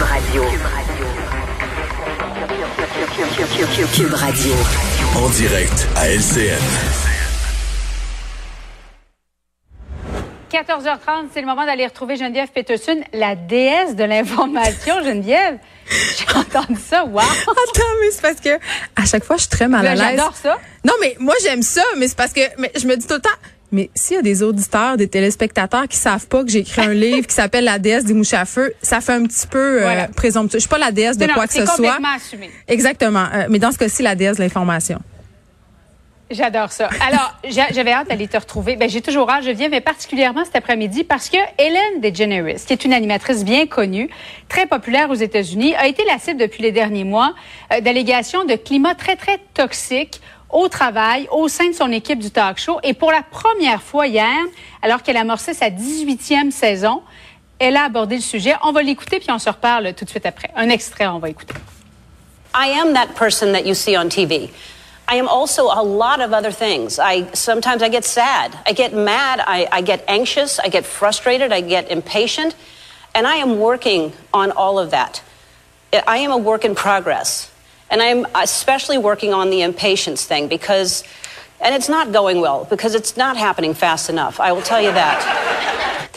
Cube Radio. Cube Radio. En direct à LCN. 14h30, c'est le moment d'aller retrouver Geneviève Peterson, la déesse de l'information. Geneviève, j'ai entendu ça. Wow! Attends, mais c'est parce que à chaque fois, je suis très mal à l'aise. J'adore ça. Non, mais moi, j'aime ça, mais c'est parce que mais je me dis tout le temps. Mais s'il y a des auditeurs, des téléspectateurs qui savent pas que j'ai écrit un livre qui s'appelle La déesse des mouches à feu, ça fait un petit peu euh, Voilà. présomptueux. Je suis pas la déesse de Non, quoi que ce soit. assumé. Exactement. Euh, mais dans ce cas-ci, la déesse de l'information. J'adore ça. Alors, j'a- j'avais hâte d'aller te retrouver. Ben, j'ai toujours hâte. Je viens, mais particulièrement cet après-midi parce que Hélène DeGeneres, qui est une animatrice bien connue, très populaire aux États-Unis, a été la cible depuis les derniers mois euh, d'allégations de climat très, très toxique au travail, au sein de son équipe du talk show. Et pour la première fois hier, alors qu'elle amorçait sa 18e saison, elle a abordé le sujet. On va l'écouter puis on se reparle tout de suite après. Un extrait, on va écouter. I am that person that you see on TV. I am also a lot of other things. I sometimes I get sad, I get mad, I, I get anxious, I get frustrated, I get impatient, and I am working on all of that. I am a work in progress, and I am especially working on the impatience thing because, and it's not going well because it's not happening fast enough. I will tell you that.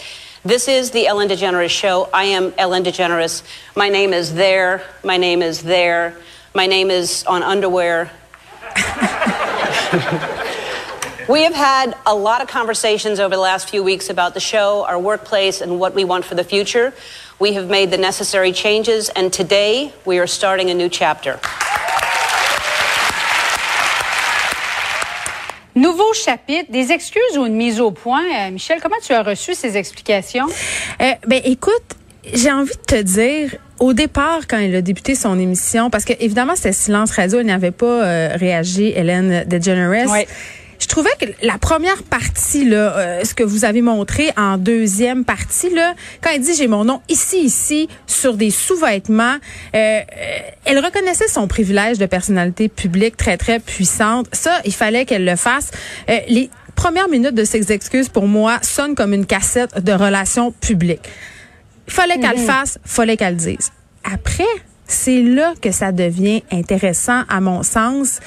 This is the Ellen DeGeneres Show. I am Ellen DeGeneres. My name is there. My name is there. My name is on underwear. we have had a lot of conversations over the last few weeks about the show, our workplace, and what we want for the future. We have made the necessary changes, and today we are starting a new chapter. Nouveau chapitre, des excuses ou une mise au point. Euh, Michel, comment tu as reçu ces explications? Euh, ben écoute, j'ai envie de te dire, au départ, quand elle a débuté son émission, parce que évidemment c'était silence radio, elle n'avait pas euh, réagi, Hélène DeGeneres. Ouais. Je trouvais que la première partie, là, euh, ce que vous avez montré en deuxième partie, là, quand elle dit j'ai mon nom ici, ici, sur des sous-vêtements, euh, euh, elle reconnaissait son privilège de personnalité publique très, très puissante. Ça, il fallait qu'elle le fasse. Euh, les premières minutes de ses excuses, pour moi, sonnent comme une cassette de relations publiques. Il fallait qu'elle le fasse, fallait qu'elle le dise. Après, c'est là que ça devient intéressant, à mon sens.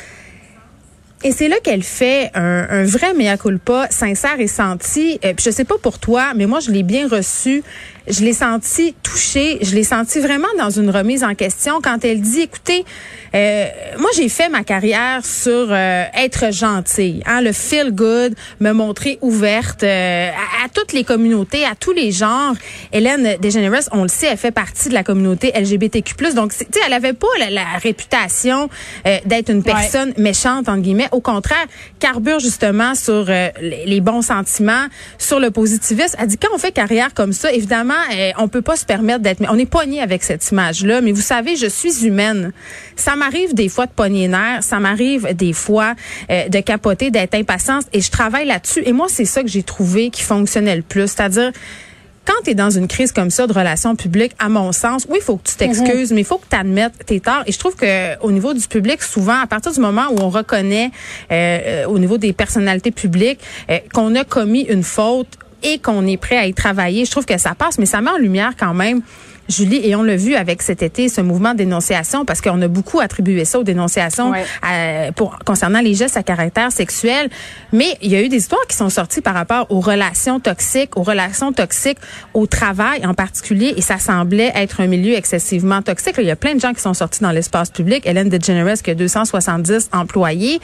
Et c'est là qu'elle fait un, un vrai mea culpa, sincère et senti. Euh, je sais pas pour toi, mais moi je l'ai bien reçu. Je l'ai senti touchée. Je l'ai senti vraiment dans une remise en question quand elle dit, écoutez, euh, moi j'ai fait ma carrière sur euh, être gentille, hein, le feel good, me montrer ouverte euh, à, à toutes les communautés, à tous les genres. Hélène DeGeneres, on le sait, elle fait partie de la communauté LGBTQ+. Donc, tu sais, elle avait pas la, la réputation euh, d'être une personne méchante entre guillemets. Au contraire, carbure justement sur euh, les, bons sentiments, sur le positivisme. Elle dit quand on fait carrière comme ça, évidemment, euh, on peut pas se permettre d'être. On est pogné avec cette image-là. Mais vous savez, je suis humaine. Ça m'arrive des fois de pogner les nerfs. Ça m'arrive des fois euh, de capoter, d'être impatiente. Et je travaille là-dessus. Et moi, c'est ça que j'ai trouvé qui fonctionnait le plus, c'est-à-dire quand tu es dans une crise comme ça de relations publiques, à mon sens, oui, il faut que tu t'excuses, mais il faut que tu admettes tes torts. Et je trouve que au niveau du public, souvent, à partir du moment où on reconnaît euh, au niveau des personnalités publiques euh, qu'on a commis une faute et qu'on est prêt à y travailler, je trouve que ça passe, mais ça met en lumière quand même. Julie, et on l'a vu avec cet été, ce mouvement de dénonciation, parce qu'on a beaucoup attribué ça aux dénonciations Ouais. à- pour, concernant les gestes à caractère sexuel. Mais il y a eu des histoires qui sont sorties par rapport aux relations toxiques, aux relations toxiques au travail en particulier, et ça semblait être un milieu excessivement toxique. Là, Il y a plein de gens qui sont sortis dans l'espace public. Hélène DeGeneres qui a 270 employés.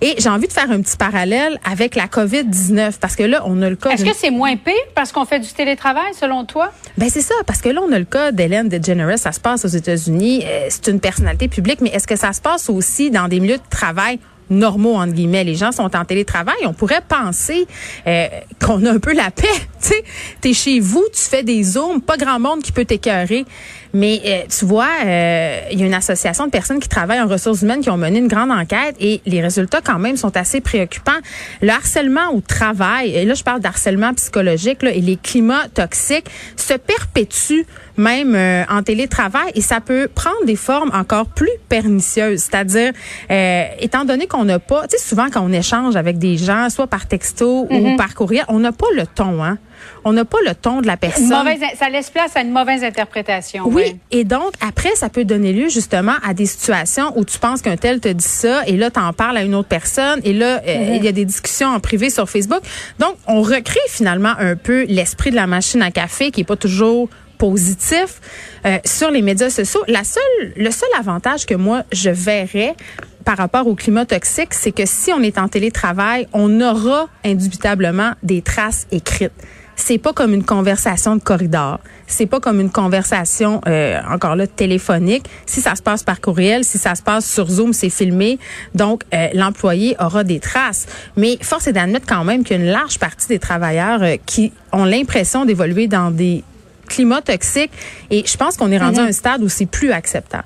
Et j'ai envie de faire un petit parallèle avec la COVID-19, parce que là, on a le cas... Est-ce que c'est moins pire parce qu'on fait du télétravail, selon toi? ben c'est ça, parce que là, on a le cas d'Hélène DeGeneres, ça se passe aux États-Unis, euh, c'est une personnalité publique, mais est-ce que ça se passe aussi dans des milieux de travail normaux, entre guillemets? Les gens sont en télétravail. On pourrait penser euh, qu'on a un peu la paix. Tu t'es chez vous, tu fais des zooms, pas grand monde qui peut t'écœurer. Mais euh, tu vois, euh, il y a une association de personnes qui travaillent en ressources humaines qui ont mené une grande enquête et les résultats quand même sont assez préoccupants. Le harcèlement au travail, et là je parle d'harcèlement psychologique là, et les climats toxiques se perpétuent même euh, en télétravail, et ça peut prendre des formes encore plus pernicieuses. C'est-à-dire, euh, étant donné qu'on n'a pas, tu sais, souvent quand on échange avec des gens, soit par texto ou Mhm. par courriel, on n'a pas le ton, hein. On n'a pas le ton de la personne. Mauvaise, ça laisse place à une mauvaise interprétation. Oui, ouais. et donc après, ça peut donner lieu justement à des situations où tu penses qu'un tel te dit ça, et là, tu en parles à une autre personne, et là, euh, Mm-hmm. il y a des discussions en privé sur Facebook. Donc, on recrée finalement un peu l'esprit de la machine à café qui est pas toujours positif euh, sur les médias sociaux. La seule, le seul avantage que moi je verrais par rapport au climat toxique, c'est que si on est en télétravail, on aura indubitablement des traces écrites. C'est pas comme une conversation de corridor. C'est pas comme une conversation euh, encore là téléphonique. Si ça se passe par courriel, si ça se passe sur Zoom, c'est filmé. Donc euh, l'employé aura des traces. Mais force est d'admettre quand même qu'il y a une large partie des travailleurs euh, qui ont l'impression d'évoluer dans des climats toxiques. Et je pense qu'on est rendu à un stade où c'est plus acceptable.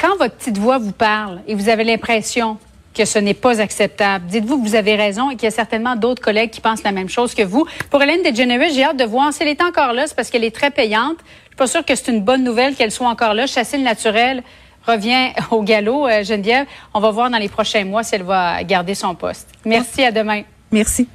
Quand votre petite voix vous parle et vous avez l'impression que ce n'est pas acceptable, dites-vous que vous avez raison et qu'il y a certainement d'autres collègues qui pensent la même chose que vous. Pour Hélène DeGeneres, j'ai hâte de voir si elle est encore là, c'est parce qu'elle est très payante. Je suis pas sûre que c'est une bonne nouvelle qu'elle soit encore là. Chasser le naturel revient au galop, euh, Geneviève. On va voir dans les prochains mois si elle va garder son poste. Merci, à demain. Merci.